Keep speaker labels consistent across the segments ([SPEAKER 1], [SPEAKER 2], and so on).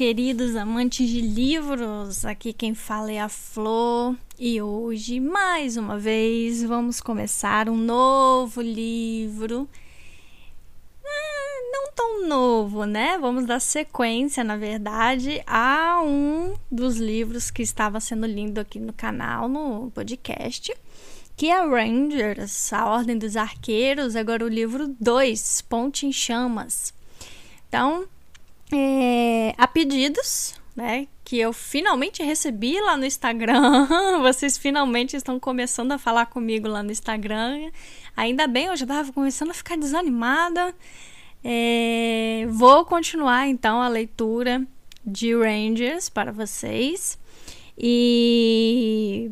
[SPEAKER 1] queridos amantes de livros. Aqui quem fala é a Flor e hoje, mais uma vez, vamos começar um novo livro. Ah, não tão novo, né? Vamos dar sequência, na verdade, a um dos livros que estava sendo lido aqui no canal, no podcast, que é Rangers, A Ordem dos Arqueiros, agora o livro 2, Ponte em Chamas. Então, é, a pedidos, né? Que eu finalmente recebi lá no Instagram. Vocês finalmente estão começando a falar comigo lá no Instagram. Ainda bem, eu já estava começando a ficar desanimada. É, vou continuar então a leitura de Rangers para vocês. E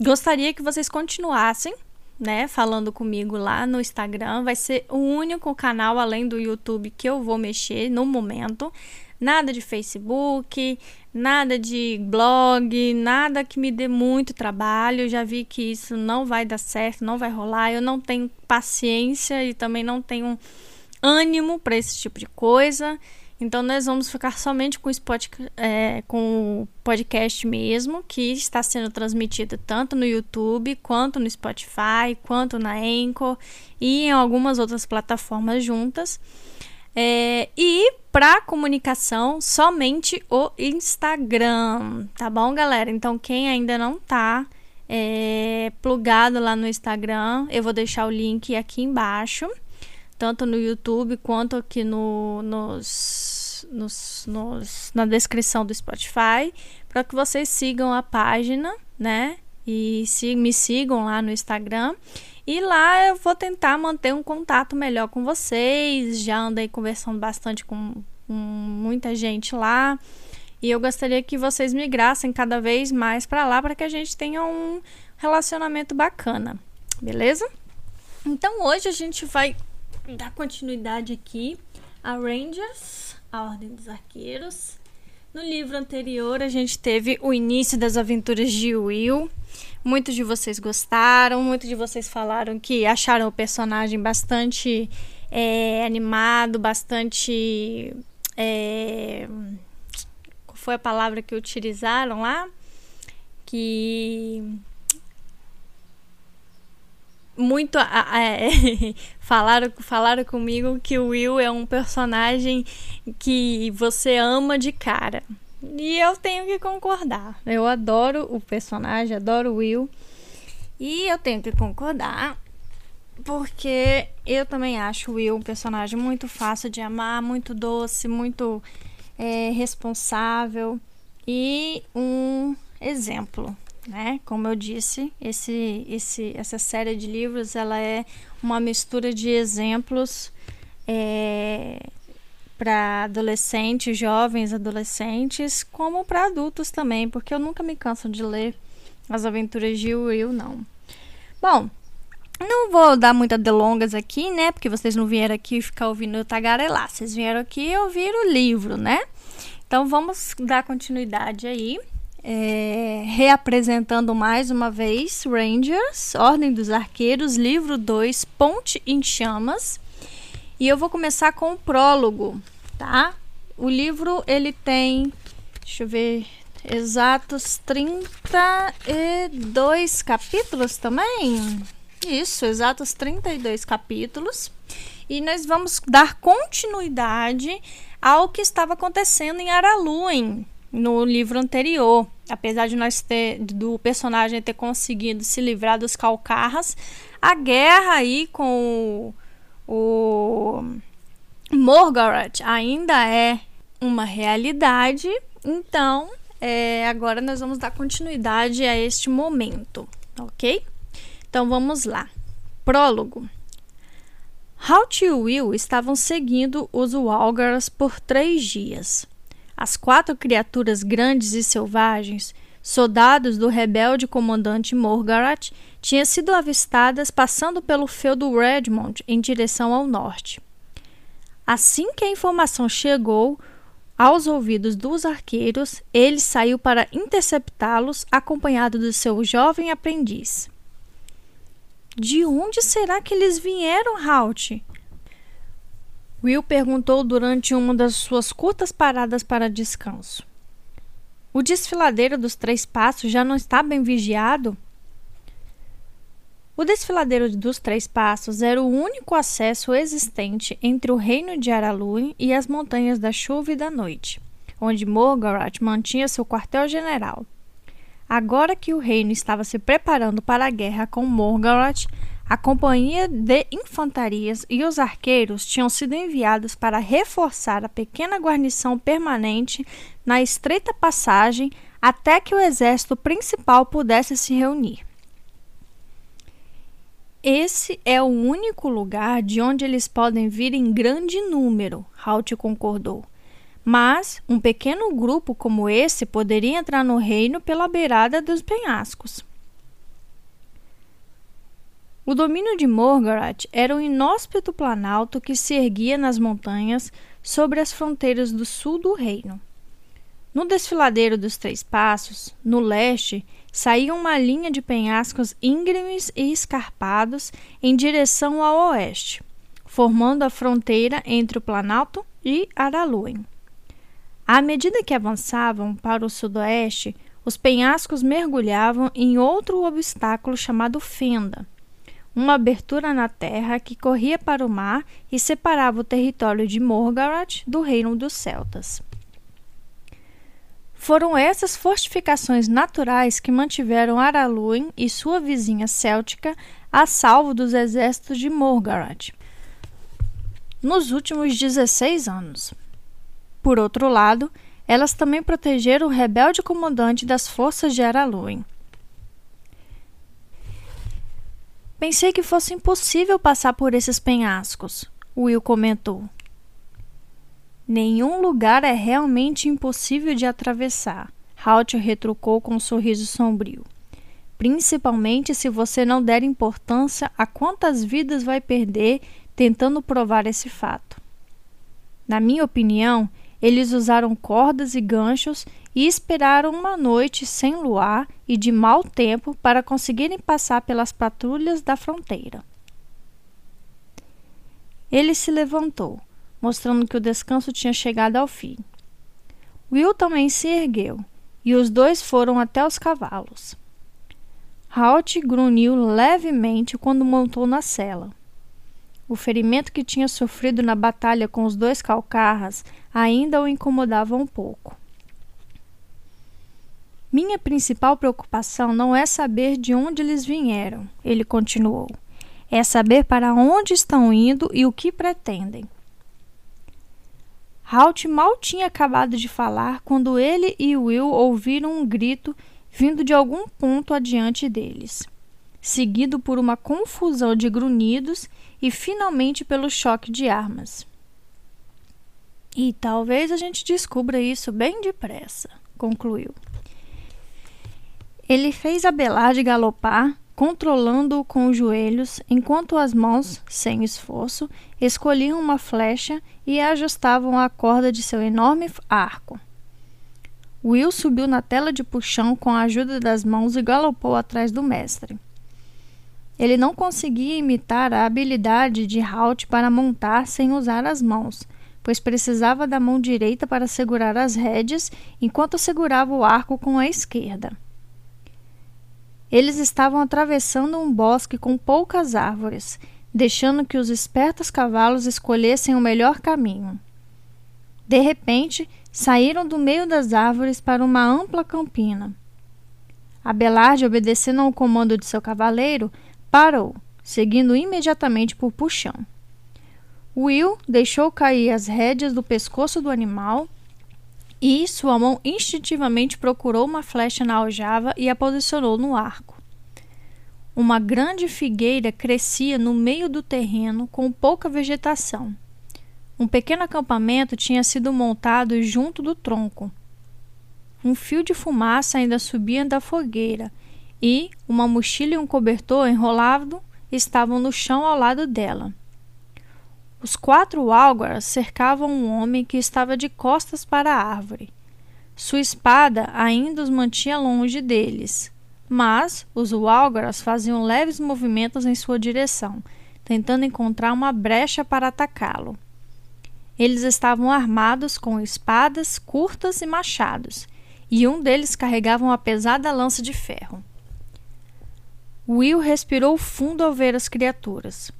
[SPEAKER 1] gostaria que vocês continuassem né, falando comigo lá no Instagram. Vai ser o único canal além do YouTube que eu vou mexer no momento. Nada de Facebook, nada de blog, nada que me dê muito trabalho. Já vi que isso não vai dar certo, não vai rolar. Eu não tenho paciência e também não tenho ânimo para esse tipo de coisa. Então, nós vamos ficar somente com, é, com o podcast mesmo, que está sendo transmitido tanto no YouTube, quanto no Spotify, quanto na Anchor e em algumas outras plataformas juntas. É, e para comunicação, somente o Instagram, tá bom, galera? Então, quem ainda não tá é, plugado lá no Instagram, eu vou deixar o link aqui embaixo tanto no YouTube quanto aqui no, nos, nos, nos, na descrição do Spotify, para que vocês sigam a página, né? E se, me sigam lá no Instagram. E lá eu vou tentar manter um contato melhor com vocês. Já andei conversando bastante com, com muita gente lá. E eu gostaria que vocês migrassem cada vez mais para lá para que a gente tenha um relacionamento bacana, beleza? Então hoje a gente vai dar continuidade aqui a Rangers, a Ordem dos Arqueiros. No livro anterior, a gente teve o início das aventuras de Will. Muitos de vocês gostaram, muitos de vocês falaram que acharam o personagem bastante é, animado, bastante. É, qual foi a palavra que utilizaram lá? Que muito é, falaram falaram comigo que o Will é um personagem que você ama de cara. E eu tenho que concordar. Eu adoro o personagem adoro o Will. E eu tenho que concordar porque eu também acho o Will um personagem muito fácil de amar muito doce muito é, responsável. E um exemplo né? Como eu disse, esse, esse, essa série de livros ela é uma mistura de exemplos é, para adolescentes, jovens adolescentes, como para adultos também, porque eu nunca me canso de ler as aventuras de Will, não. Bom, não vou dar muitas delongas aqui, né? Porque vocês não vieram aqui ficar ouvindo eu tagarelar. Vocês vieram aqui ouvir o livro, né? Então vamos dar continuidade aí é, reapresentando mais uma vez Rangers, Ordem dos Arqueiros, livro 2, Ponte em Chamas. E eu vou começar com o prólogo, tá? O livro ele tem, deixa eu ver, exatos 32 capítulos também. Isso, exatos 32 capítulos. E nós vamos dar continuidade ao que estava acontecendo em Araluen, no livro anterior. Apesar de nós ter do personagem ter conseguido se livrar dos calcarras, a guerra aí com o, o Morgoth ainda é uma realidade. Então, é, agora nós vamos dar continuidade a este momento, ok? Então vamos lá. Prólogo. Halt e Will estavam seguindo os Walgars por três dias. As quatro criaturas grandes e selvagens, soldados do rebelde comandante Morgarat, tinham sido avistadas passando pelo feudo Redmond em direção ao norte. Assim que a informação chegou aos ouvidos dos arqueiros, ele saiu para interceptá-los, acompanhado do seu jovem aprendiz. De onde será que eles vieram, Halt? Will perguntou durante uma das suas curtas paradas para descanso. O desfiladeiro dos Três Passos já não está bem vigiado? O desfiladeiro dos Três Passos era o único acesso existente entre o reino de Araluen e as Montanhas da Chuva e da Noite, onde Morgoth mantinha seu quartel-general. Agora que o reino estava se preparando para a guerra com Morgoth, a companhia de infantarias e os arqueiros tinham sido enviados para reforçar a pequena guarnição permanente na estreita passagem até que o exército principal pudesse se reunir. Esse é o único lugar de onde eles podem vir em grande número, Halt concordou. Mas um pequeno grupo como esse poderia entrar no reino pela beirada dos penhascos. O domínio de Morgoth era um inóspito planalto que se erguia nas montanhas sobre as fronteiras do sul do reino. No desfiladeiro dos Três Passos, no leste, saía uma linha de penhascos íngremes e escarpados em direção ao oeste, formando a fronteira entre o Planalto e Araluen. À medida que avançavam para o sudoeste, os penhascos mergulhavam em outro obstáculo chamado Fenda, uma abertura na terra que corria para o mar e separava o território de Morgoth do reino dos celtas. Foram essas fortificações naturais que mantiveram Araluen e sua vizinha céltica a salvo dos exércitos de Morgoth nos últimos 16 anos. Por outro lado, elas também protegeram o rebelde comandante das forças de Araluen. Pensei que fosse impossível passar por esses penhascos, Will comentou. Nenhum lugar é realmente impossível de atravessar, Halt retrucou com um sorriso sombrio. Principalmente se você não der importância a quantas vidas vai perder tentando provar esse fato. Na minha opinião, eles usaram cordas e ganchos e esperaram uma noite sem luar e de mau tempo para conseguirem passar pelas patrulhas da fronteira. Ele se levantou, mostrando que o descanso tinha chegado ao fim. Will também se ergueu e os dois foram até os cavalos. Halt grunhiu levemente quando montou na cela. O ferimento que tinha sofrido na batalha com os dois calcarras ainda o incomodava um pouco. Minha principal preocupação não é saber de onde eles vieram, ele continuou. É saber para onde estão indo e o que pretendem. Halt mal tinha acabado de falar quando ele e Will ouviram um grito vindo de algum ponto adiante deles, seguido por uma confusão de grunhidos e finalmente pelo choque de armas. E talvez a gente descubra isso bem depressa, concluiu. Ele fez Abelard galopar, controlando-o com os joelhos, enquanto as mãos, sem esforço, escolhiam uma flecha e ajustavam a corda de seu enorme arco. Will subiu na tela de puxão com a ajuda das mãos e galopou atrás do mestre. Ele não conseguia imitar a habilidade de Halt para montar sem usar as mãos, pois precisava da mão direita para segurar as rédeas enquanto segurava o arco com a esquerda. Eles estavam atravessando um bosque com poucas árvores, deixando que os espertos cavalos escolhessem o melhor caminho. De repente, saíram do meio das árvores para uma ampla campina. Abelard, obedecendo ao comando de seu cavaleiro, Parou, seguindo imediatamente por puxão. Will deixou cair as rédeas do pescoço do animal e sua mão instintivamente procurou uma flecha na aljava e a posicionou no arco. Uma grande figueira crescia no meio do terreno com pouca vegetação. Um pequeno acampamento tinha sido montado junto do tronco. Um fio de fumaça ainda subia da fogueira e uma mochila e um cobertor enrolado estavam no chão ao lado dela. Os quatro álgaras cercavam um homem que estava de costas para a árvore. Sua espada ainda os mantinha longe deles, mas os Walgaras faziam leves movimentos em sua direção, tentando encontrar uma brecha para atacá-lo. Eles estavam armados com espadas curtas e machados, e um deles carregava uma pesada lança de ferro. Will respirou fundo ao ver as criaturas.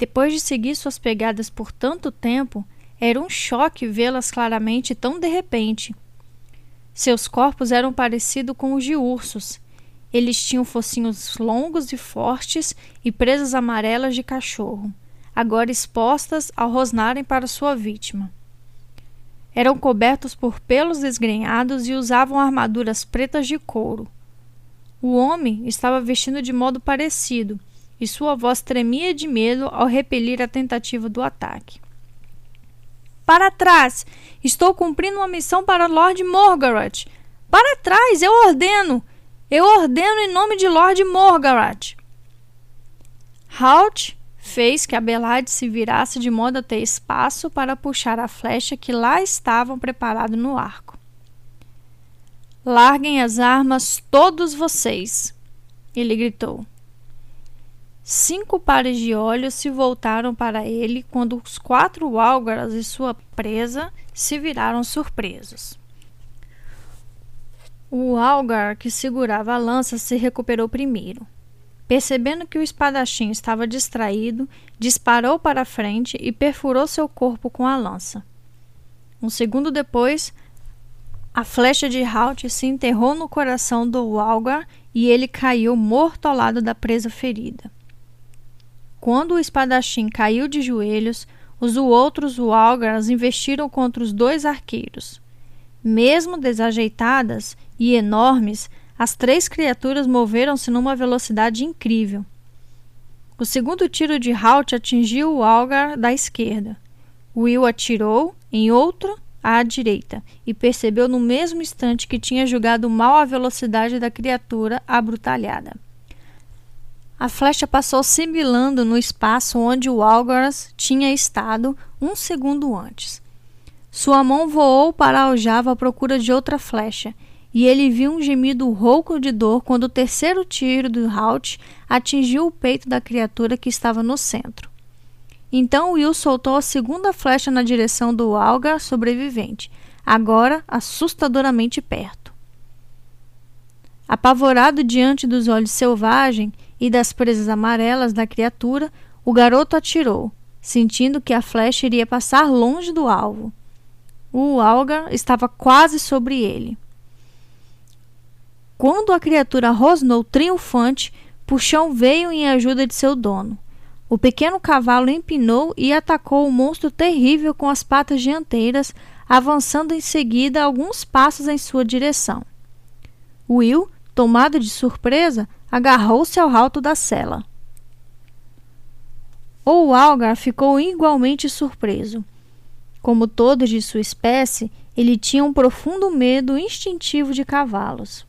[SPEAKER 1] Depois de seguir suas pegadas por tanto tempo, era um choque vê-las claramente tão de repente. Seus corpos eram parecidos com os de ursos. Eles tinham focinhos longos e fortes e presas amarelas de cachorro agora expostas ao rosnarem para sua vítima. Eram cobertos por pelos desgrenhados e usavam armaduras pretas de couro. O homem estava vestindo de modo parecido, e sua voz tremia de medo ao repelir a tentativa do ataque. Para trás! Estou cumprindo uma missão para Lord Morgaret! Para trás! Eu ordeno! Eu ordeno em nome de Lord Morgaret! Halt fez que Abelard se virasse de modo a ter espaço para puxar a flecha que lá estavam preparado no arco. Larguem as armas, todos vocês! Ele gritou. Cinco pares de olhos se voltaram para ele quando os quatro álgaras e sua presa se viraram surpresos. O álgar que segurava a lança se recuperou primeiro. Percebendo que o espadachim estava distraído, disparou para a frente e perfurou seu corpo com a lança. Um segundo depois, a flecha de Halt se enterrou no coração do Walgar e ele caiu morto ao lado da presa ferida. Quando o espadachim caiu de joelhos, os outros Walgars investiram contra os dois arqueiros. Mesmo desajeitadas e enormes, as três criaturas moveram-se numa velocidade incrível. O segundo tiro de Halt atingiu o Algar da esquerda. Will atirou em outro à direita e percebeu no mesmo instante que tinha julgado mal a velocidade da criatura abrutalhada. A flecha passou sibilando no espaço onde o Algaras tinha estado um segundo antes. Sua mão voou para a aljava à procura de outra flecha e ele viu um gemido rouco de dor quando o terceiro tiro do Halt atingiu o peito da criatura que estava no centro. Então Will soltou a segunda flecha na direção do Algar sobrevivente, agora assustadoramente perto. Apavorado diante dos olhos selvagens e das presas amarelas da criatura, o garoto atirou, sentindo que a flecha iria passar longe do alvo. O Algar estava quase sobre ele. Quando a criatura rosnou triunfante, Puxão veio em ajuda de seu dono. O pequeno cavalo empinou e atacou o monstro terrível com as patas dianteiras, avançando em seguida alguns passos em sua direção. Will, tomado de surpresa, agarrou-se ao alto da cela. O Algar ficou igualmente surpreso. Como todos de sua espécie, ele tinha um profundo medo instintivo de cavalos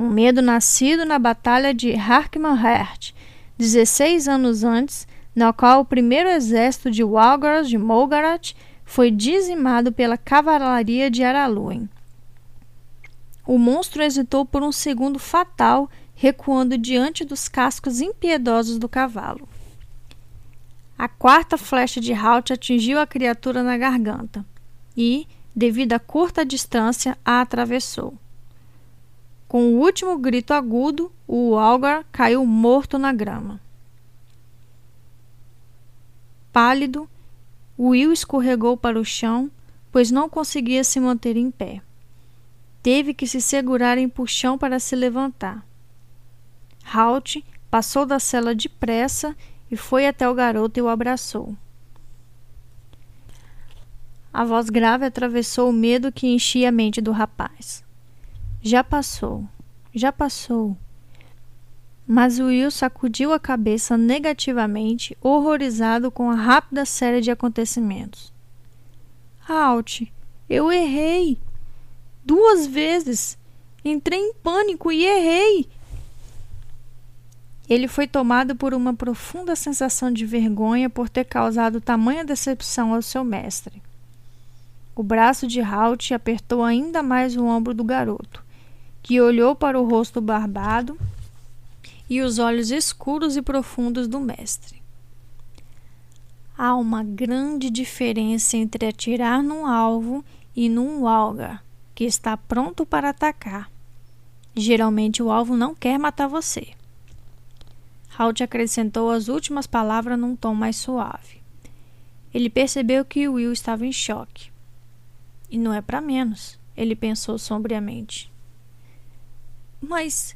[SPEAKER 1] um medo nascido na Batalha de Harkmanhert, 16 anos antes, na qual o primeiro exército de Walgars de Molgarat foi dizimado pela cavalaria de Araluen. O monstro hesitou por um segundo fatal, recuando diante dos cascos impiedosos do cavalo. A quarta flecha de Halt atingiu a criatura na garganta e, devido à curta distância, a atravessou. Com o último grito agudo, o Algar caiu morto na grama. Pálido, Will escorregou para o chão, pois não conseguia se manter em pé. Teve que se segurar em puxão para se levantar. Halt passou da cela depressa e foi até o garoto e o abraçou. A voz grave atravessou o medo que enchia a mente do rapaz. Já passou, já passou. Mas Will sacudiu a cabeça negativamente, horrorizado com a rápida série de acontecimentos. Halt, eu errei. Duas vezes. Entrei em pânico e errei. Ele foi tomado por uma profunda sensação de vergonha por ter causado tamanha decepção ao seu mestre. O braço de Halt apertou ainda mais o ombro do garoto que olhou para o rosto barbado e os olhos escuros e profundos do mestre. Há uma grande diferença entre atirar num alvo e num alga que está pronto para atacar. Geralmente o alvo não quer matar você. Halt acrescentou as últimas palavras num tom mais suave. Ele percebeu que Will estava em choque. E não é para menos, ele pensou sombriamente. Mas.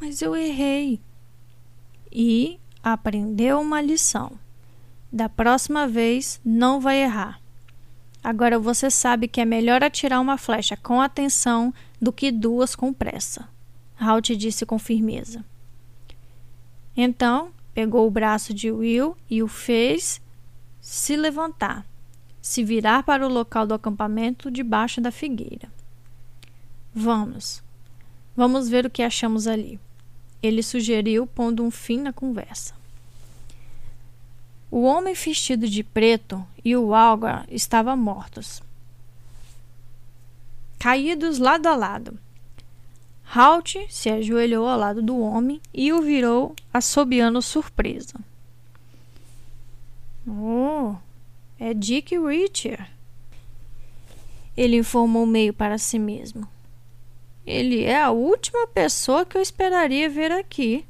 [SPEAKER 1] Mas eu errei. E aprendeu uma lição. Da próxima vez, não vai errar. Agora você sabe que é melhor atirar uma flecha com atenção do que duas com pressa. Halt disse com firmeza. Então, pegou o braço de Will e o fez se levantar, se virar para o local do acampamento debaixo da figueira. Vamos. Vamos ver o que achamos ali. Ele sugeriu, pondo um fim na conversa. O homem vestido de preto e o Algar estavam mortos, caídos lado a lado. Halt se ajoelhou ao lado do homem e o virou, assobiando surpresa. Oh, é Dick Richard. Ele informou meio para si mesmo. Ele é a última pessoa que eu esperaria ver aqui.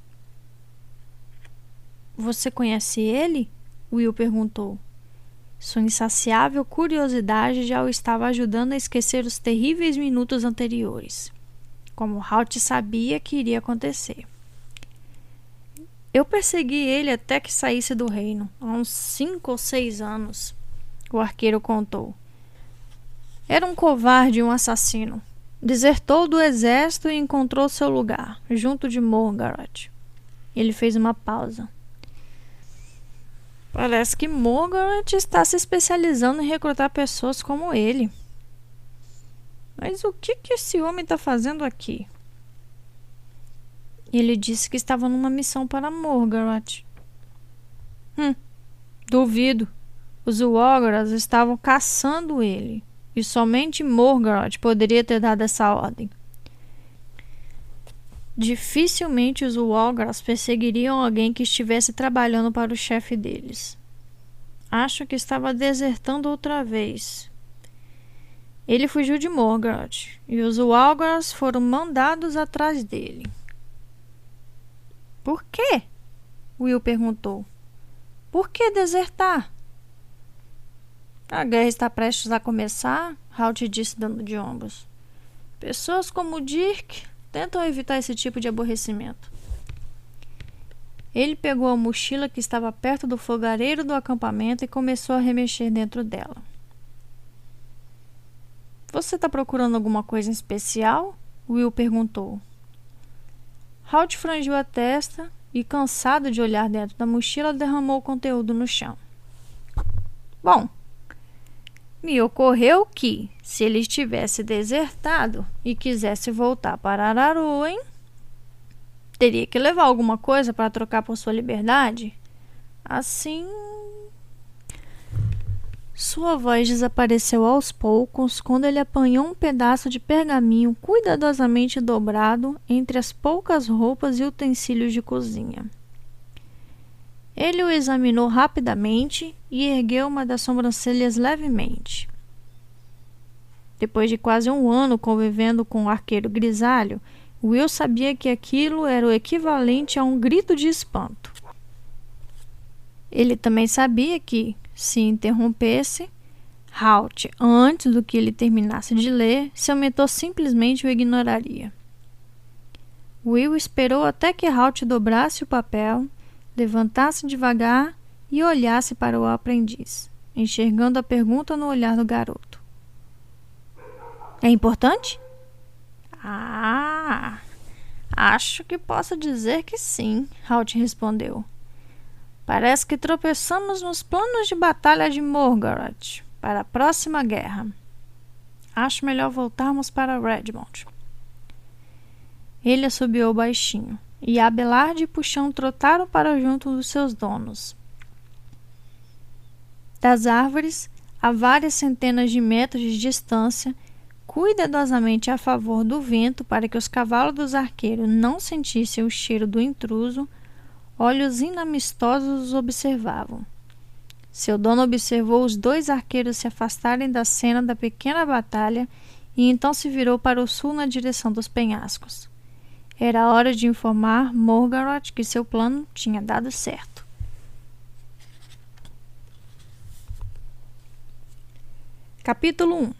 [SPEAKER 1] Você conhece ele? Will perguntou. Sua insaciável curiosidade já o estava ajudando a esquecer os terríveis minutos anteriores, como Halt sabia que iria acontecer. Eu persegui ele até que saísse do reino, há uns cinco ou seis anos, o arqueiro contou. Era um covarde e um assassino. Desertou do exército e encontrou seu lugar, junto de Morgaroth. Ele fez uma pausa. Parece que Morgoth está se especializando em recrutar pessoas como ele. Mas o que, que esse homem está fazendo aqui? Ele disse que estava numa missão para Morgoth. Hum, duvido. Os Wogoras estavam caçando ele. E somente Morgoth poderia ter dado essa ordem. Dificilmente os Walgras perseguiriam alguém que estivesse trabalhando para o chefe deles. Acho que estava desertando outra vez. Ele fugiu de Morgoth e os Walgras foram mandados atrás dele. Por quê? Will perguntou. Por que desertar? A guerra está prestes a começar, Halt disse dando de ombros. Pessoas como Dirk tentam evitar esse tipo de aborrecimento. Ele pegou a mochila que estava perto do fogareiro do acampamento e começou a remexer dentro dela. Você está procurando alguma coisa em especial? Will perguntou. Halt frangiu a testa e, cansado de olhar dentro da mochila, derramou o conteúdo no chão. Bom, me ocorreu que, se ele tivesse desertado e quisesse voltar para Araru, hein? Teria que levar alguma coisa para trocar por sua liberdade? Assim. Sua voz desapareceu aos poucos quando ele apanhou um pedaço de pergaminho cuidadosamente dobrado entre as poucas roupas e utensílios de cozinha. Ele o examinou rapidamente e ergueu uma das sobrancelhas levemente. Depois de quase um ano convivendo com o arqueiro grisalho, Will sabia que aquilo era o equivalente a um grito de espanto. Ele também sabia que, se interrompesse, Halt, antes do que ele terminasse de ler, seu mentor simplesmente o ignoraria. Will esperou até que Halt dobrasse o papel levantasse devagar e olhasse para o aprendiz, enxergando a pergunta no olhar do garoto. É importante? Ah, acho que posso dizer que sim, Halt respondeu. Parece que tropeçamos nos planos de batalha de Morgoth para a próxima guerra. Acho melhor voltarmos para Redmond. Ele assobiou baixinho e Abelard e Puxão trotaram para junto dos seus donos. Das árvores, a várias centenas de metros de distância, cuidadosamente a favor do vento para que os cavalos dos arqueiros não sentissem o cheiro do intruso, olhos inamistosos os observavam. Seu dono observou os dois arqueiros se afastarem da cena da pequena batalha e então se virou para o sul na direção dos penhascos. Era hora de informar Morgaroth que seu plano tinha dado certo. Capítulo 1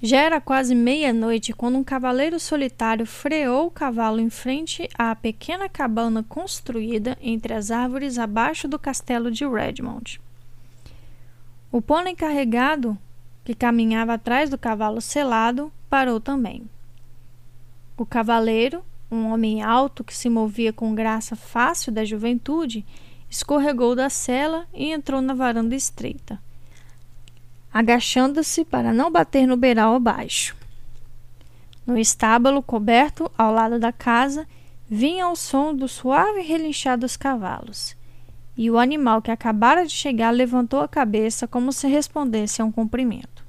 [SPEAKER 1] Já era quase meia-noite quando um cavaleiro solitário freou o cavalo em frente à pequena cabana construída entre as árvores abaixo do castelo de Redmond. O pônei carregado, que caminhava atrás do cavalo selado, parou também. O cavaleiro, um homem alto que se movia com graça fácil da juventude, escorregou da cela e entrou na varanda estreita agachando-se para não bater no beiral abaixo. No estábulo coberto ao lado da casa, vinha o som do suave relinchar dos cavalos, e o animal que acabara de chegar levantou a cabeça como se respondesse a um cumprimento.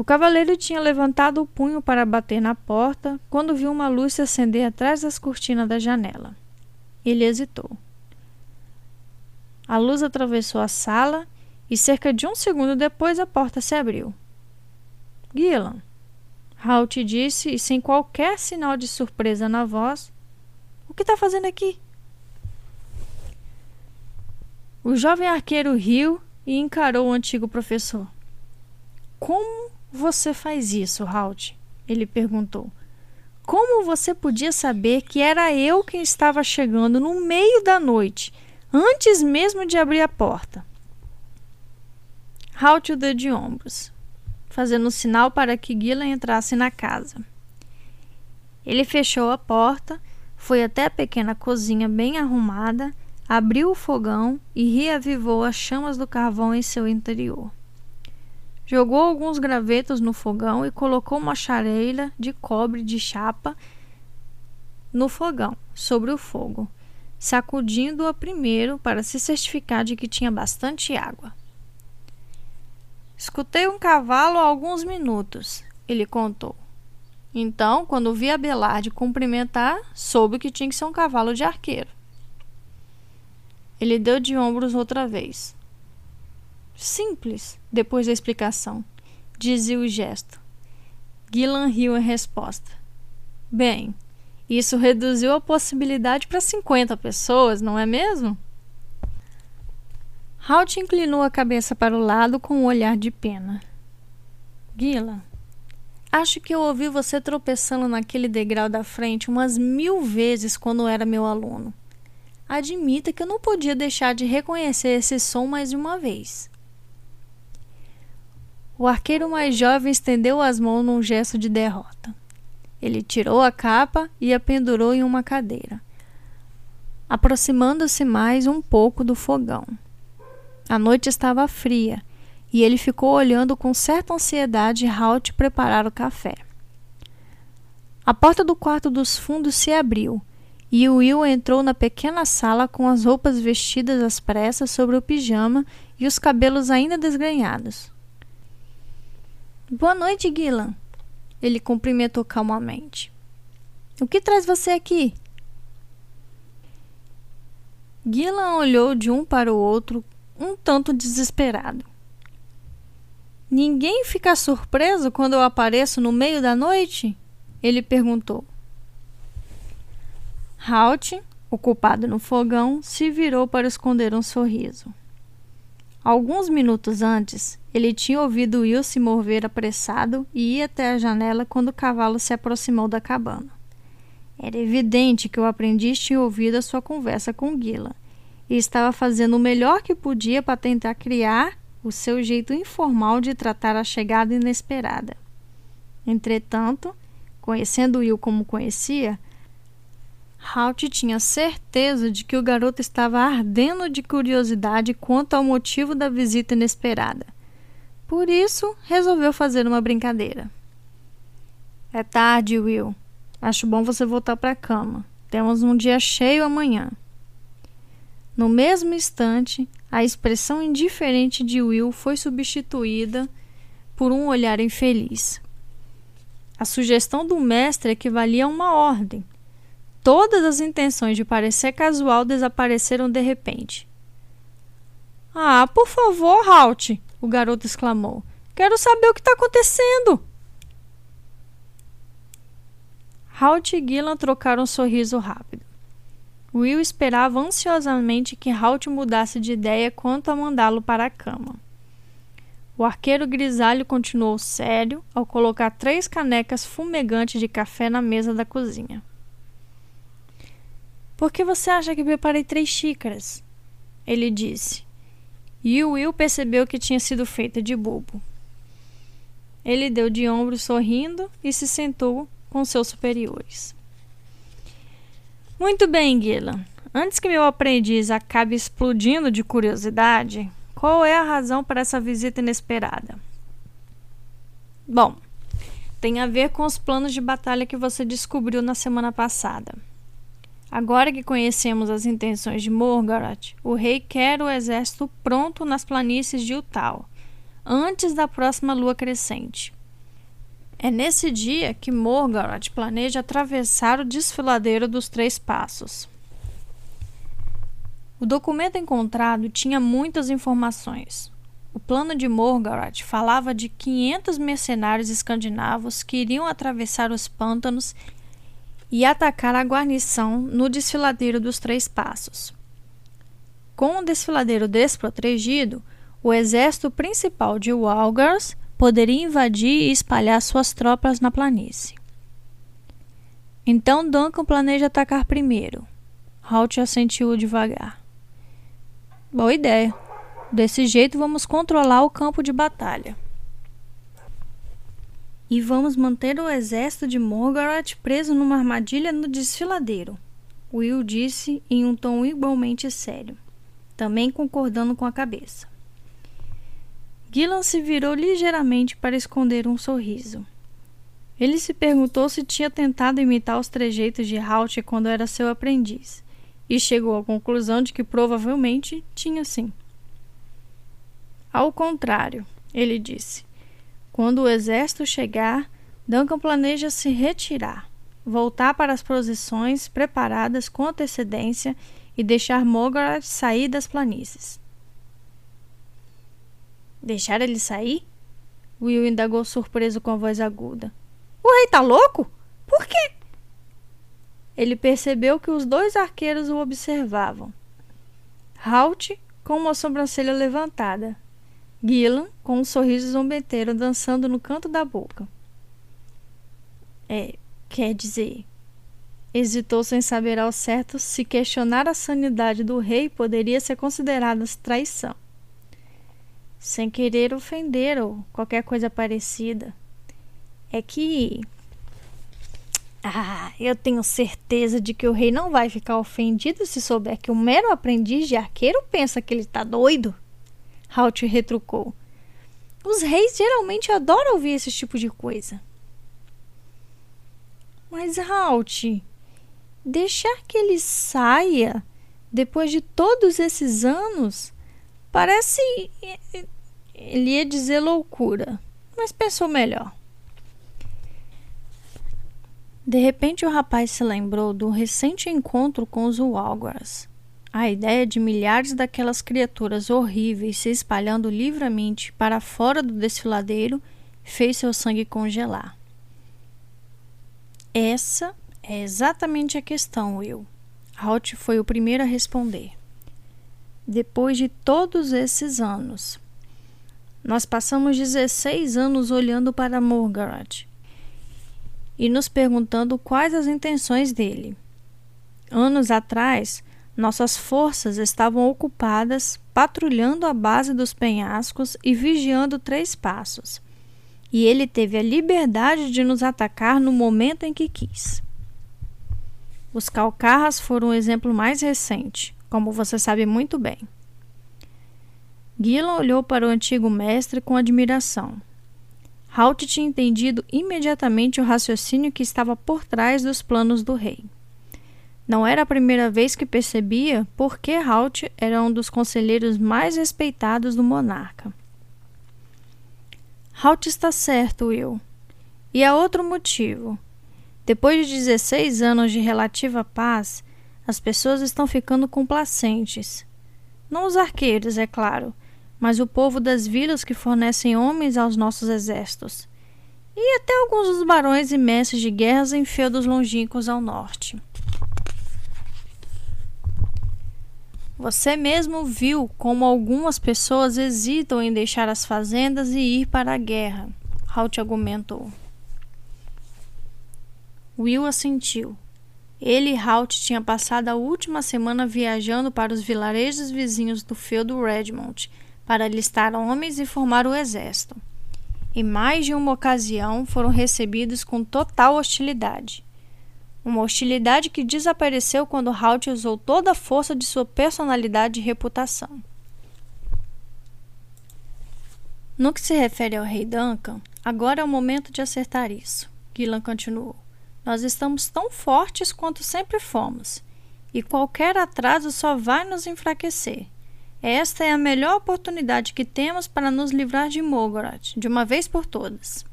[SPEAKER 1] O cavaleiro tinha levantado o punho para bater na porta quando viu uma luz se acender atrás das cortinas da janela. Ele hesitou. A luz atravessou a sala e cerca de um segundo depois a porta se abriu. Gillan, Halt disse, e sem qualquer sinal de surpresa na voz: O que está fazendo aqui? O jovem arqueiro riu e encarou o antigo professor. Como você faz isso, Halt? Ele perguntou. Como você podia saber que era eu quem estava chegando no meio da noite, antes mesmo de abrir a porta? Halt o deu de ombros, fazendo um sinal para que Gillan entrasse na casa. Ele fechou a porta, foi até a pequena cozinha bem arrumada, abriu o fogão e reavivou as chamas do carvão em seu interior. Jogou alguns gravetos no fogão e colocou uma chareira de cobre de chapa no fogão, sobre o fogo, sacudindo-a primeiro para se certificar de que tinha bastante água. Escutei um cavalo há alguns minutos, ele contou. Então, quando vi Abelarde cumprimentar, soube que tinha que ser um cavalo de arqueiro. Ele deu de ombros outra vez. Simples, depois da explicação, dizia o gesto. Gillan riu em resposta. Bem, isso reduziu a possibilidade para 50 pessoas, não é mesmo? Halt inclinou a cabeça para o lado com um olhar de pena. Gila, acho que eu ouvi você tropeçando naquele degrau da frente umas mil vezes quando era meu aluno. Admita que eu não podia deixar de reconhecer esse som mais de uma vez. O arqueiro mais jovem estendeu as mãos num gesto de derrota. Ele tirou a capa e a pendurou em uma cadeira, aproximando-se mais um pouco do fogão. A noite estava fria e ele ficou olhando com certa ansiedade Halt preparar o café. A porta do quarto dos fundos se abriu e Will entrou na pequena sala com as roupas vestidas às pressas sobre o pijama e os cabelos ainda desgrenhados. Boa noite, Gillan. Ele cumprimentou calmamente. O que traz você aqui? Gillan olhou de um para o outro um tanto desesperado. Ninguém fica surpreso quando eu apareço no meio da noite? Ele perguntou. Halt, ocupado no fogão, se virou para esconder um sorriso. Alguns minutos antes, ele tinha ouvido Will se mover apressado e ir até a janela quando o cavalo se aproximou da cabana. Era evidente que o aprendiz tinha ouvido a sua conversa com Gila e estava fazendo o melhor que podia para tentar criar o seu jeito informal de tratar a chegada inesperada. Entretanto, conhecendo Will como conhecia, Halt tinha certeza de que o garoto estava ardendo de curiosidade quanto ao motivo da visita inesperada. Por isso, resolveu fazer uma brincadeira. É tarde, Will. Acho bom você voltar para a cama. Temos um dia cheio amanhã. No mesmo instante, a expressão indiferente de Will foi substituída por um olhar infeliz. A sugestão do mestre equivalia a uma ordem. Todas as intenções de parecer casual desapareceram de repente, Ah, por favor, Halt, o garoto exclamou. Quero saber o que está acontecendo. Halt e Gillan trocaram um sorriso rápido. Will esperava ansiosamente que Halt mudasse de ideia quanto a mandá-lo para a cama. O arqueiro grisalho continuou sério ao colocar três canecas fumegantes de café na mesa da cozinha. Por que você acha que preparei três xícaras? Ele disse. E o Will percebeu que tinha sido feita de bobo. Ele deu de ombros sorrindo e se sentou com seus superiores. Muito bem, Gillan. Antes que meu aprendiz acabe explodindo de curiosidade, qual é a razão para essa visita inesperada? Bom, tem a ver com os planos de batalha que você descobriu na semana passada. Agora que conhecemos as intenções de Morgoth, o rei quer o exército pronto nas planícies de Utal, antes da próxima lua crescente. É nesse dia que Morgoth planeja atravessar o desfiladeiro dos Três Passos. O documento encontrado tinha muitas informações. O plano de Morgoth falava de 500 mercenários escandinavos que iriam atravessar os pântanos e atacar a guarnição no desfiladeiro dos Três Passos. Com o desfiladeiro desprotegido, o exército principal de Walgars poderia invadir e espalhar suas tropas na planície. Então Duncan planeja atacar primeiro. Halt assentiu devagar. Boa ideia. Desse jeito vamos controlar o campo de batalha e vamos manter o exército de Morgoth preso numa armadilha no desfiladeiro. Will disse em um tom igualmente sério, também concordando com a cabeça. Gillan se virou ligeiramente para esconder um sorriso. Ele se perguntou se tinha tentado imitar os trejeitos de Halt quando era seu aprendiz, e chegou à conclusão de que provavelmente tinha sim. Ao contrário, ele disse. Quando o exército chegar, Duncan planeja se retirar, voltar para as posições preparadas com antecedência e deixar Morgoth sair das planícies. Deixar ele sair? Will indagou surpreso com a voz aguda. O rei tá louco? Por quê? Ele percebeu que os dois arqueiros o observavam. Halt, com uma sobrancelha levantada, Gillan, com um sorriso zombeteiro, dançando no canto da boca. É, quer dizer. Hesitou sem saber ao certo se questionar a sanidade do rei poderia ser considerada traição. Sem querer ofender ou qualquer coisa parecida. É que. Ah, eu tenho certeza de que o rei não vai ficar ofendido se souber que um mero aprendiz de arqueiro pensa que ele está doido. Halt retrucou. Os reis geralmente adoram ouvir esse tipo de coisa. Mas, Halt, deixar que ele saia depois de todos esses anos parece. Ele ia dizer loucura, mas pensou melhor. De repente, o rapaz se lembrou do recente encontro com os Walgars. A ideia de milhares daquelas criaturas horríveis se espalhando livremente para fora do desfiladeiro fez seu sangue congelar. Essa é exatamente a questão, Will. Halt foi o primeiro a responder. Depois de todos esses anos, nós passamos 16 anos olhando para Morgoth e nos perguntando quais as intenções dele. Anos atrás, nossas forças estavam ocupadas patrulhando a base dos penhascos e vigiando três passos. E ele teve a liberdade de nos atacar no momento em que quis. Os calcarras foram o exemplo mais recente, como você sabe muito bem. Gillan olhou para o antigo mestre com admiração. Halt tinha entendido imediatamente o raciocínio que estava por trás dos planos do rei. Não era a primeira vez que percebia por que Halt era um dos conselheiros mais respeitados do monarca. Halt está certo, Will. E há outro motivo. Depois de 16 anos de relativa paz, as pessoas estão ficando complacentes. Não os arqueiros, é claro, mas o povo das vilas que fornecem homens aos nossos exércitos. E até alguns dos barões e mestres de guerras em feudos longínquos ao norte. Você mesmo viu como algumas pessoas hesitam em deixar as fazendas e ir para a guerra, Halt argumentou. Will assentiu. Ele e Halt tinham passado a última semana viajando para os vilarejos vizinhos do feudo Redmond para alistar homens e formar o exército. Em mais de uma ocasião foram recebidos com total hostilidade. Uma hostilidade que desapareceu quando Halt usou toda a força de sua personalidade e reputação. No que se refere ao rei Duncan, agora é o momento de acertar isso. Gillan continuou. Nós estamos tão fortes quanto sempre fomos, e qualquer atraso só vai nos enfraquecer. Esta é a melhor oportunidade que temos para nos livrar de Mogoroth, de uma vez por todas.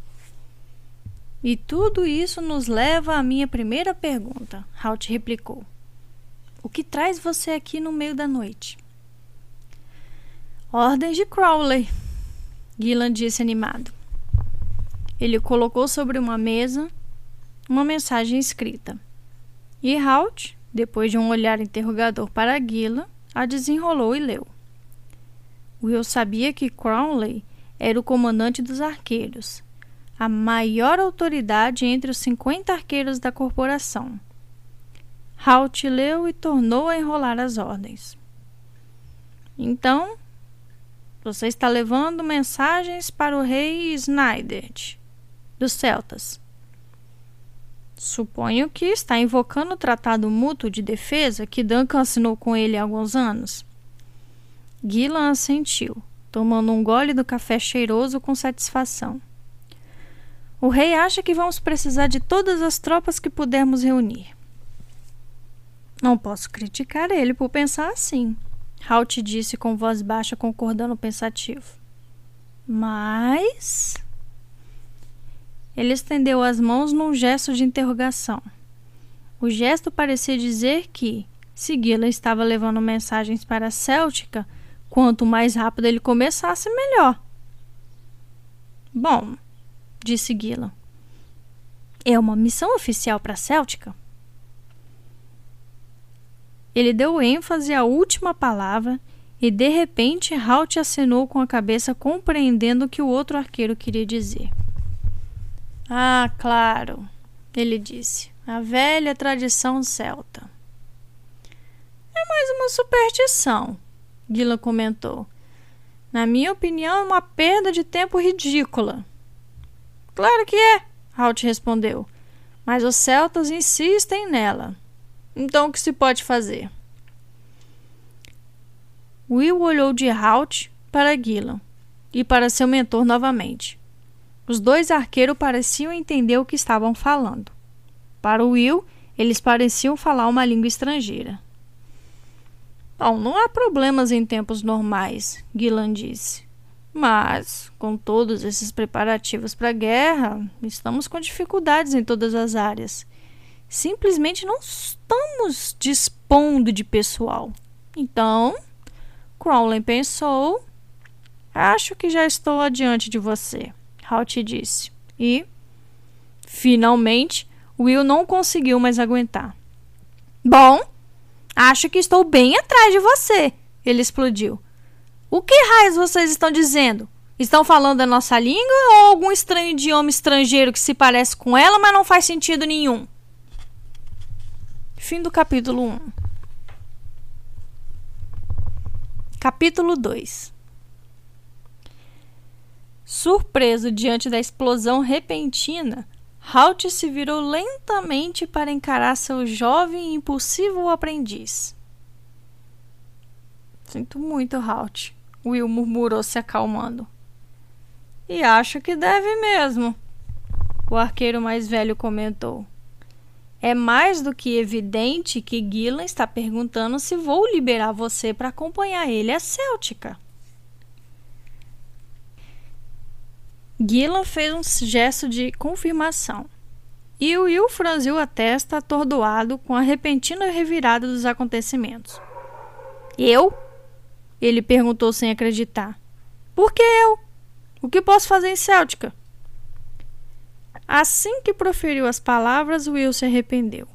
[SPEAKER 1] E tudo isso nos leva à minha primeira pergunta, Halt replicou. O que traz você aqui no meio da noite? Ordens de Crowley, Gillan disse animado. Ele colocou sobre uma mesa uma mensagem escrita. E Halt, depois de um olhar interrogador para Gillan, a desenrolou e leu. Will sabia que Crowley era o comandante dos arqueiros, a maior autoridade entre os 50 arqueiros da corporação. Halt leu e tornou a enrolar as ordens. Então, você está levando mensagens para o rei Snyder, dos Celtas. Suponho que está invocando o tratado mútuo de defesa que Duncan assinou com ele há alguns anos. Gillan assentiu, tomando um gole do café cheiroso com satisfação. O rei acha que vamos precisar de todas as tropas que pudermos reunir. Não posso criticar ele por pensar assim, Halt disse com voz baixa, concordando pensativo. Mas. Ele estendeu as mãos num gesto de interrogação. O gesto parecia dizer que, se Gila estava levando mensagens para a Céltica, quanto mais rápido ele começasse, melhor. Bom, disse Gillan. É uma missão oficial para a Céltica? Ele deu ênfase à última palavra e de repente Halt acenou com a cabeça, compreendendo o que o outro arqueiro queria dizer. Ah, claro, ele disse. A velha tradição celta. É mais uma superstição, Gila comentou. Na minha opinião, é uma perda de tempo ridícula. Claro que é, Halt respondeu. Mas os celtas insistem nela. Então o que se pode fazer? Will olhou de Halt para Gillan e para seu mentor novamente. Os dois arqueiros pareciam entender o que estavam falando. Para Will, eles pareciam falar uma língua estrangeira. Bom, não há problemas em tempos normais, Gillan disse. Mas, com todos esses preparativos para a guerra, estamos com dificuldades em todas as áreas. Simplesmente não estamos dispondo de pessoal. Então, Crowley pensou: Acho que já estou adiante de você, Halt disse. E, finalmente, Will não conseguiu mais aguentar. Bom, acho que estou bem atrás de você, ele explodiu. O que raios vocês estão dizendo? Estão falando a nossa língua ou algum estranho idioma estrangeiro que se parece com ela, mas não faz sentido nenhum? Fim do capítulo 1. Capítulo 2 Surpreso diante da explosão repentina, Halt se virou lentamente para encarar seu jovem e impulsivo aprendiz. Sinto muito, Halt. Will murmurou se acalmando. E acho que deve mesmo, o arqueiro mais velho comentou. É mais do que evidente que Gillan está perguntando se vou liberar você para acompanhar ele à Céltica. Gillan fez um gesto de confirmação. E Will franziu a testa atordoado com a repentina revirada dos acontecimentos. Eu? Ele perguntou sem acreditar. Por que eu? O que posso fazer em Céltica? Assim que proferiu as palavras, Will se arrependeu.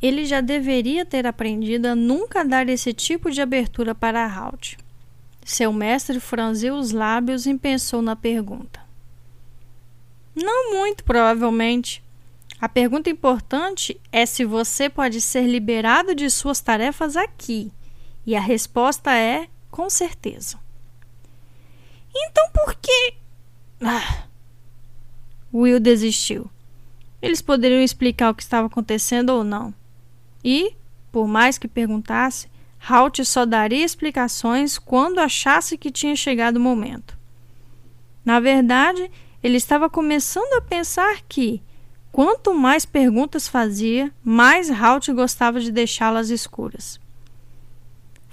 [SPEAKER 1] Ele já deveria ter aprendido a nunca dar esse tipo de abertura para Halt. Seu mestre franziu os lábios e pensou na pergunta. Não muito, provavelmente. A pergunta importante é se você pode ser liberado de suas tarefas aqui. E a resposta é com certeza. Então por que. Ah. Will desistiu. Eles poderiam explicar o que estava acontecendo ou não. E, por mais que perguntasse, Halt só daria explicações quando achasse que tinha chegado o momento. Na verdade, ele estava começando a pensar que, quanto mais perguntas fazia, mais Halt gostava de deixá-las escuras.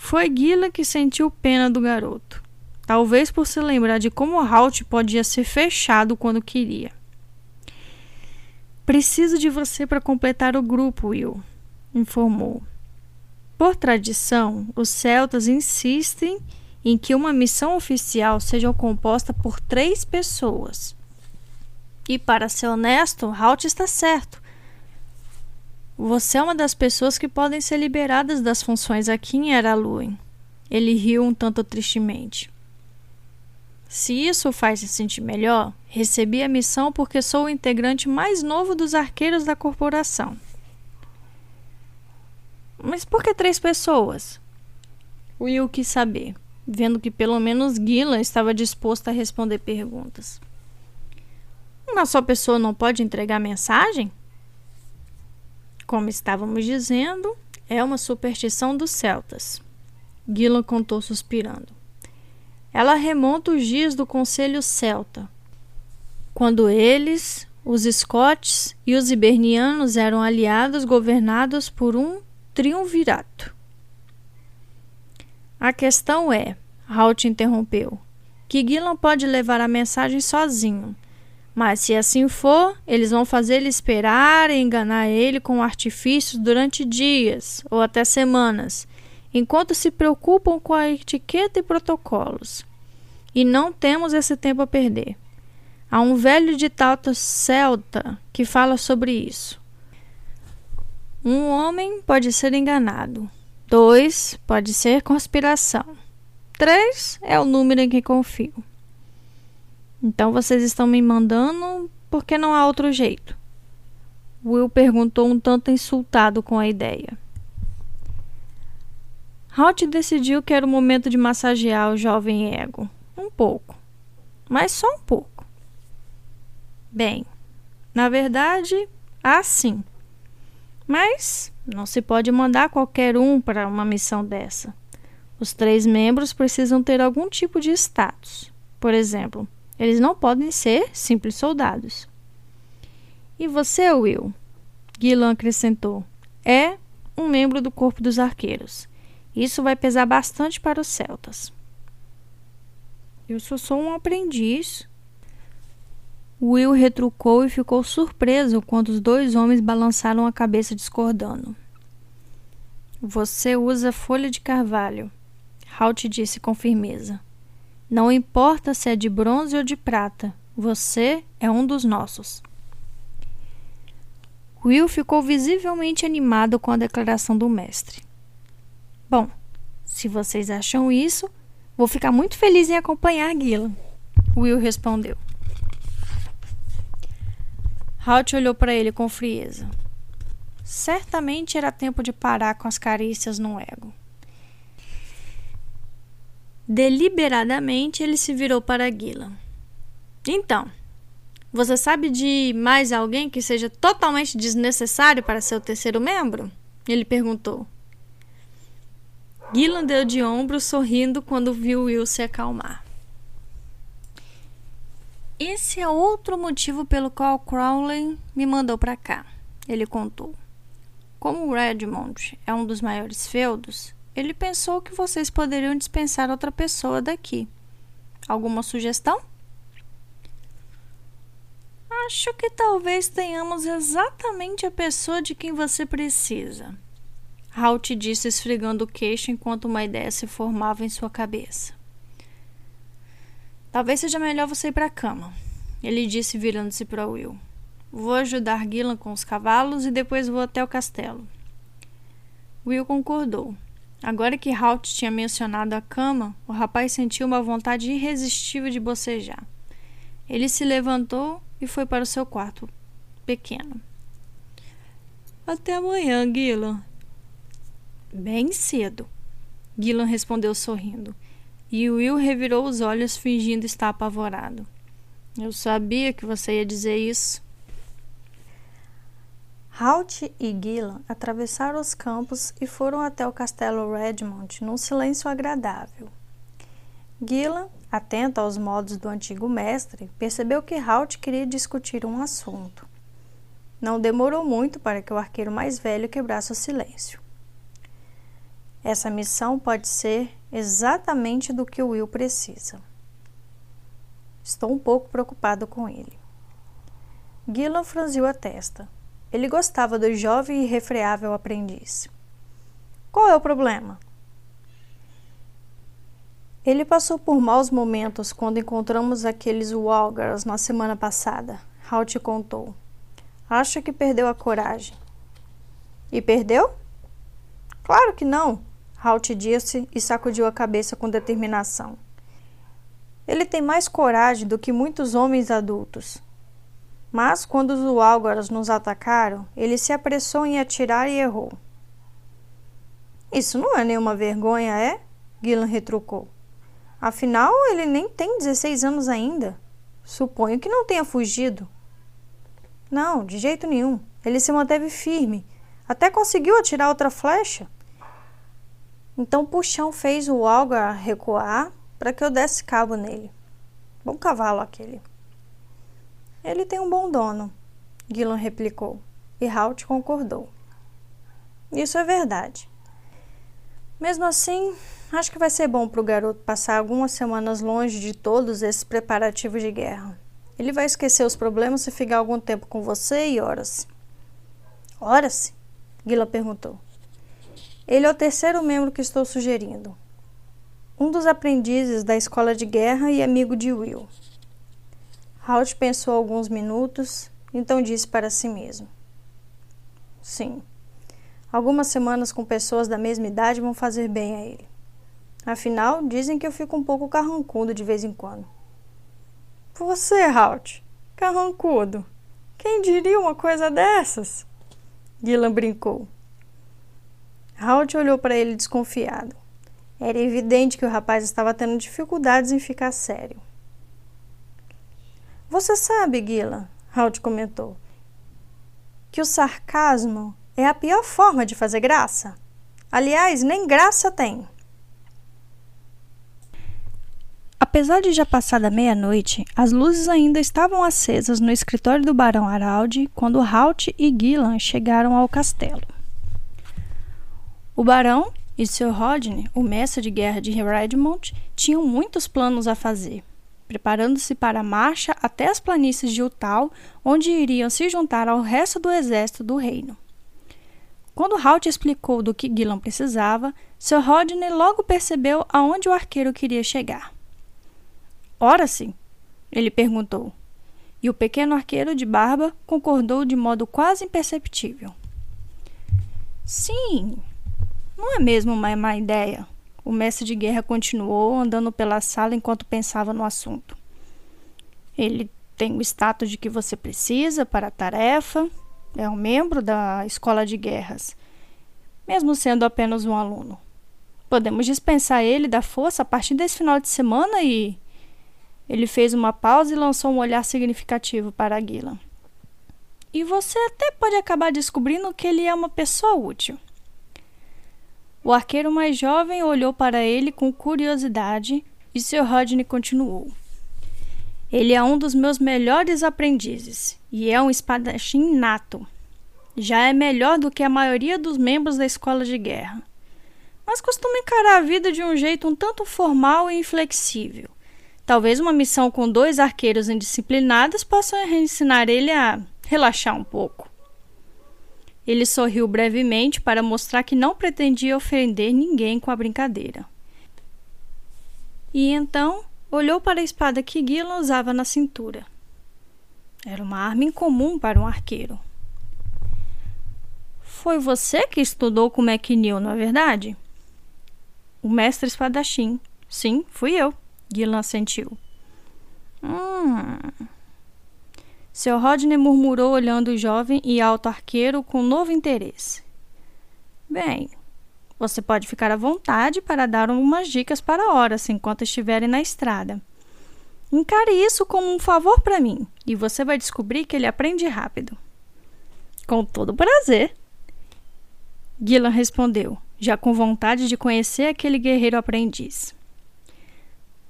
[SPEAKER 1] Foi Gila que sentiu pena do garoto, talvez por se lembrar de como Halt podia ser fechado quando queria. Preciso de você para completar o grupo, Will, informou. Por tradição, os celtas insistem em que uma missão oficial seja composta por três pessoas. E para ser honesto, Halt está certo. Você é uma das pessoas que podem ser liberadas das funções aqui em Eraluin. Ele riu um tanto tristemente. Se isso faz se sentir melhor, recebi a missão porque sou o integrante mais novo dos arqueiros da corporação. Mas por que três pessoas? Will quis saber, vendo que pelo menos Gillan estava disposto a responder perguntas. Uma só pessoa não pode entregar mensagem? Como estávamos dizendo, é uma superstição dos celtas. Gillan contou suspirando. Ela remonta os dias do Conselho Celta, quando eles, os Scots e os Hibernianos eram aliados governados por um triunvirato. A questão é, Halt interrompeu, que Gillan pode levar a mensagem sozinho. Mas se assim for, eles vão fazer ele esperar e enganar ele com artifícios durante dias ou até semanas, enquanto se preocupam com a etiqueta e protocolos. E não temos esse tempo a perder. Há um velho ditado celta que fala sobre isso. Um homem pode ser enganado. Dois pode ser conspiração. Três é o número em que confio. Então vocês estão me mandando porque não há outro jeito. Will perguntou um tanto insultado com a ideia. Halt decidiu que era o momento de massagear o jovem ego. Um pouco. Mas só um pouco. Bem, na verdade, assim. Mas não se pode mandar qualquer um para uma missão dessa. Os três membros precisam ter algum tipo de status. Por exemplo, eles não podem ser simples soldados. E você, Will? Gillan acrescentou. É um membro do corpo dos arqueiros. Isso vai pesar bastante para os celtas. Eu só sou um aprendiz, Will retrucou e ficou surpreso quando os dois homens balançaram a cabeça discordando. Você usa folha de carvalho, Halt disse com firmeza. Não importa se é de bronze ou de prata, você é um dos nossos. Will ficou visivelmente animado com a declaração do mestre. Bom, se vocês acham isso, vou ficar muito feliz em acompanhar Gillan. Will respondeu. Halt olhou para ele com frieza. Certamente era tempo de parar com as carícias no ego. Deliberadamente ele se virou para Gillan. Então, você sabe de mais alguém que seja totalmente desnecessário para ser o terceiro membro? Ele perguntou. Gillan deu de ombro sorrindo quando viu Will se acalmar. Esse é outro motivo pelo qual Crowley me mandou para cá, ele contou. Como Redmond é um dos maiores feudos, ele pensou que vocês poderiam dispensar outra pessoa daqui. Alguma sugestão? Acho que talvez tenhamos exatamente a pessoa de quem você precisa. Halt disse esfregando o queixo enquanto uma ideia se formava em sua cabeça. Talvez seja melhor você ir para a cama, ele disse virando-se para Will. Vou ajudar Gillan com os cavalos e depois vou até o castelo. Will concordou. Agora que Halt tinha mencionado a cama, o rapaz sentiu uma vontade irresistível de bocejar. Ele se levantou e foi para o seu quarto pequeno. Até amanhã, Gillan. Bem cedo, Gillan respondeu sorrindo, e Will revirou os olhos fingindo estar apavorado. Eu sabia que você ia dizer isso. Halt e Gillan atravessaram os campos e foram até o castelo Redmond num silêncio agradável. Gillan, atento aos modos do antigo mestre, percebeu que Halt queria discutir um assunto. Não demorou muito para que o arqueiro mais velho quebrasse o silêncio. Essa missão pode ser exatamente do que o Will precisa. Estou um pouco preocupado com ele. Gillan franziu a testa. Ele gostava do jovem e refreável aprendiz. Qual é o problema? Ele passou por maus momentos quando encontramos aqueles Walgars na semana passada. Halt contou. Acho que perdeu a coragem. E perdeu? Claro que não. Halt disse e sacudiu a cabeça com determinação. Ele tem mais coragem do que muitos homens adultos. Mas quando os Walgaras nos atacaram, ele se apressou em atirar e errou. Isso não é nenhuma vergonha, é? Gillan retrucou. Afinal, ele nem tem 16 anos ainda. Suponho que não tenha fugido. Não, de jeito nenhum. Ele se manteve firme. Até conseguiu atirar outra flecha. Então Puxão fez o Algar recuar para que eu desse cabo nele. Bom cavalo aquele. Ele tem um bom dono, Gillan replicou, e Halt concordou. Isso é verdade. Mesmo assim, acho que vai ser bom para o garoto passar algumas semanas longe de todos esses preparativos de guerra. Ele vai esquecer os problemas se ficar algum tempo com você e horas. Horas? Gila perguntou. Ele é o terceiro membro que estou sugerindo. Um dos aprendizes da escola de guerra e amigo de Will. Halt pensou alguns minutos, então disse para si mesmo: Sim, algumas semanas com pessoas da mesma idade vão fazer bem a ele. Afinal, dizem que eu fico um pouco carrancudo de vez em quando. Você, Halt, carrancudo. Quem diria uma coisa dessas? Gillan brincou. Halt olhou para ele desconfiado. Era evidente que o rapaz estava tendo dificuldades em ficar sério. Você sabe, Gillan, Halt comentou, que o sarcasmo é a pior forma de fazer graça? Aliás, nem graça tem. Apesar de já passada meia-noite, as luzes ainda estavam acesas no escritório do Barão Araldi quando Halt e Gillan chegaram ao castelo. O barão e Sir Rodney, o mestre de guerra de Redmond, tinham muitos planos a fazer, preparando-se para a marcha até as planícies de Utal, onde iriam se juntar ao resto do exército do reino. Quando Halt explicou do que Gillan precisava, Sir Rodney logo percebeu aonde o arqueiro queria chegar. Ora sim, ele perguntou, e o pequeno arqueiro de barba concordou de modo quase imperceptível. Sim, não é mesmo uma má ideia? O mestre de guerra continuou andando pela sala enquanto pensava no assunto. Ele tem o status de que você precisa para a tarefa, é um membro da escola de guerras, mesmo sendo apenas um aluno. Podemos dispensar ele da força a partir desse final de semana e. Ele fez uma pausa e lançou um olhar significativo para Aguila. E você até pode acabar descobrindo que ele é uma pessoa útil. O arqueiro mais jovem olhou para ele com curiosidade e Sir Rodney continuou. Ele é um dos meus melhores aprendizes e é um espadachim nato. Já é melhor do que a maioria dos membros da escola de guerra. Mas costuma encarar a vida de um jeito um tanto formal e inflexível. Talvez uma missão com dois arqueiros indisciplinados possa ensinar ele a relaxar um pouco. Ele sorriu brevemente para mostrar que não pretendia ofender ninguém com a brincadeira. E então olhou para a espada que Gillan usava na cintura. Era uma arma incomum para um arqueiro. Foi você que estudou com McNeil, não é verdade? O mestre espadachim. Sim, fui eu. Gillan assentiu. Hum. Seu Rodney murmurou olhando o jovem e alto arqueiro com novo interesse. Bem, você pode ficar à vontade para dar algumas dicas para horas enquanto estiverem na estrada. Encare isso como um favor para mim e você vai descobrir que ele aprende rápido. Com todo prazer. Gillan respondeu, já com vontade de conhecer aquele guerreiro aprendiz.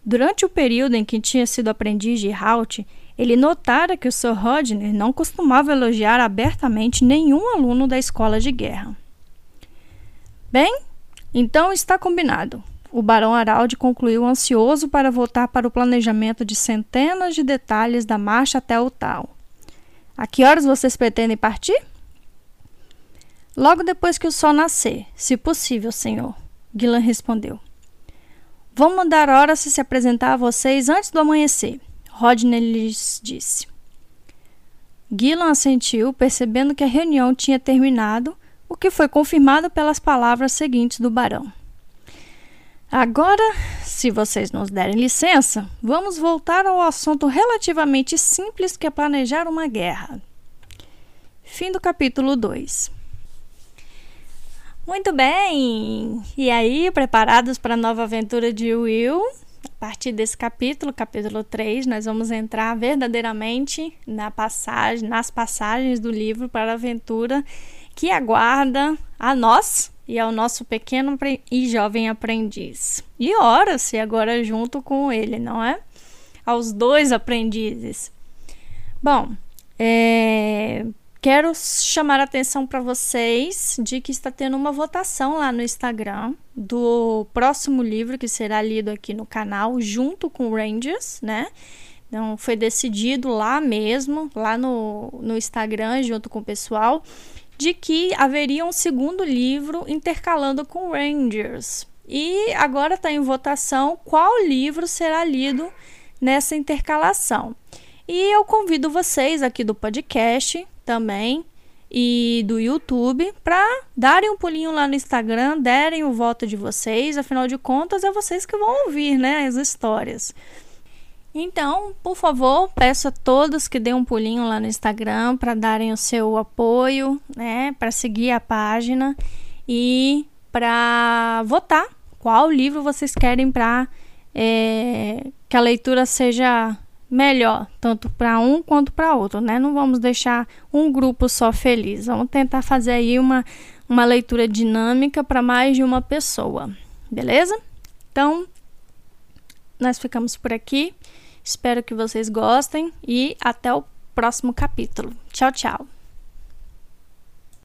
[SPEAKER 1] Durante o período em que tinha sido aprendiz de Halt, ele notara que o Sr. Rodney não costumava elogiar abertamente nenhum aluno da escola de guerra. Bem, então está combinado. O barão Araldi concluiu ansioso para voltar para o planejamento de centenas de detalhes da marcha até o tal. A que horas vocês pretendem partir? Logo depois que o sol nascer, se possível, senhor, Guilan respondeu. Vamos dar hora se se apresentar a vocês antes do amanhecer, Rodney lhes disse. Guilan assentiu, percebendo que a reunião tinha terminado, o que foi confirmado pelas palavras seguintes do barão. Agora, se vocês nos derem licença, vamos voltar ao assunto relativamente simples que é planejar uma guerra. Fim do capítulo 2. Muito bem! E aí, preparados para a nova aventura de Will? A partir desse capítulo, capítulo 3, nós vamos entrar verdadeiramente na passagem, nas passagens do livro para a aventura que aguarda a nós e ao nosso pequeno e jovem aprendiz. E ora-se agora junto com ele, não é? Aos dois aprendizes. Bom, é, Quero chamar a atenção para vocês de que está tendo uma votação lá no Instagram do próximo livro que será lido aqui no canal, junto com Rangers, né? Então, foi decidido lá mesmo, lá no, no Instagram, junto com o pessoal, de que haveria um segundo livro intercalando com Rangers. E agora está em votação qual livro será lido nessa intercalação. E eu convido vocês aqui do podcast também e do YouTube para darem um pulinho lá no Instagram, derem o voto de vocês, afinal de contas é vocês que vão ouvir, né, as histórias. Então, por favor, peço a todos que deem um pulinho lá no Instagram para darem o seu apoio, né, para seguir a página e para votar qual livro vocês querem para é, eh, que a leitura seja melhor, tanto para um quanto para outro, né? Não vamos deixar um grupo só feliz. Vamos tentar fazer aí uma, uma leitura dinâmica para mais de uma pessoa, beleza? Então, nós ficamos por aqui. Espero que vocês gostem e até o próximo capítulo. Tchau, tchau.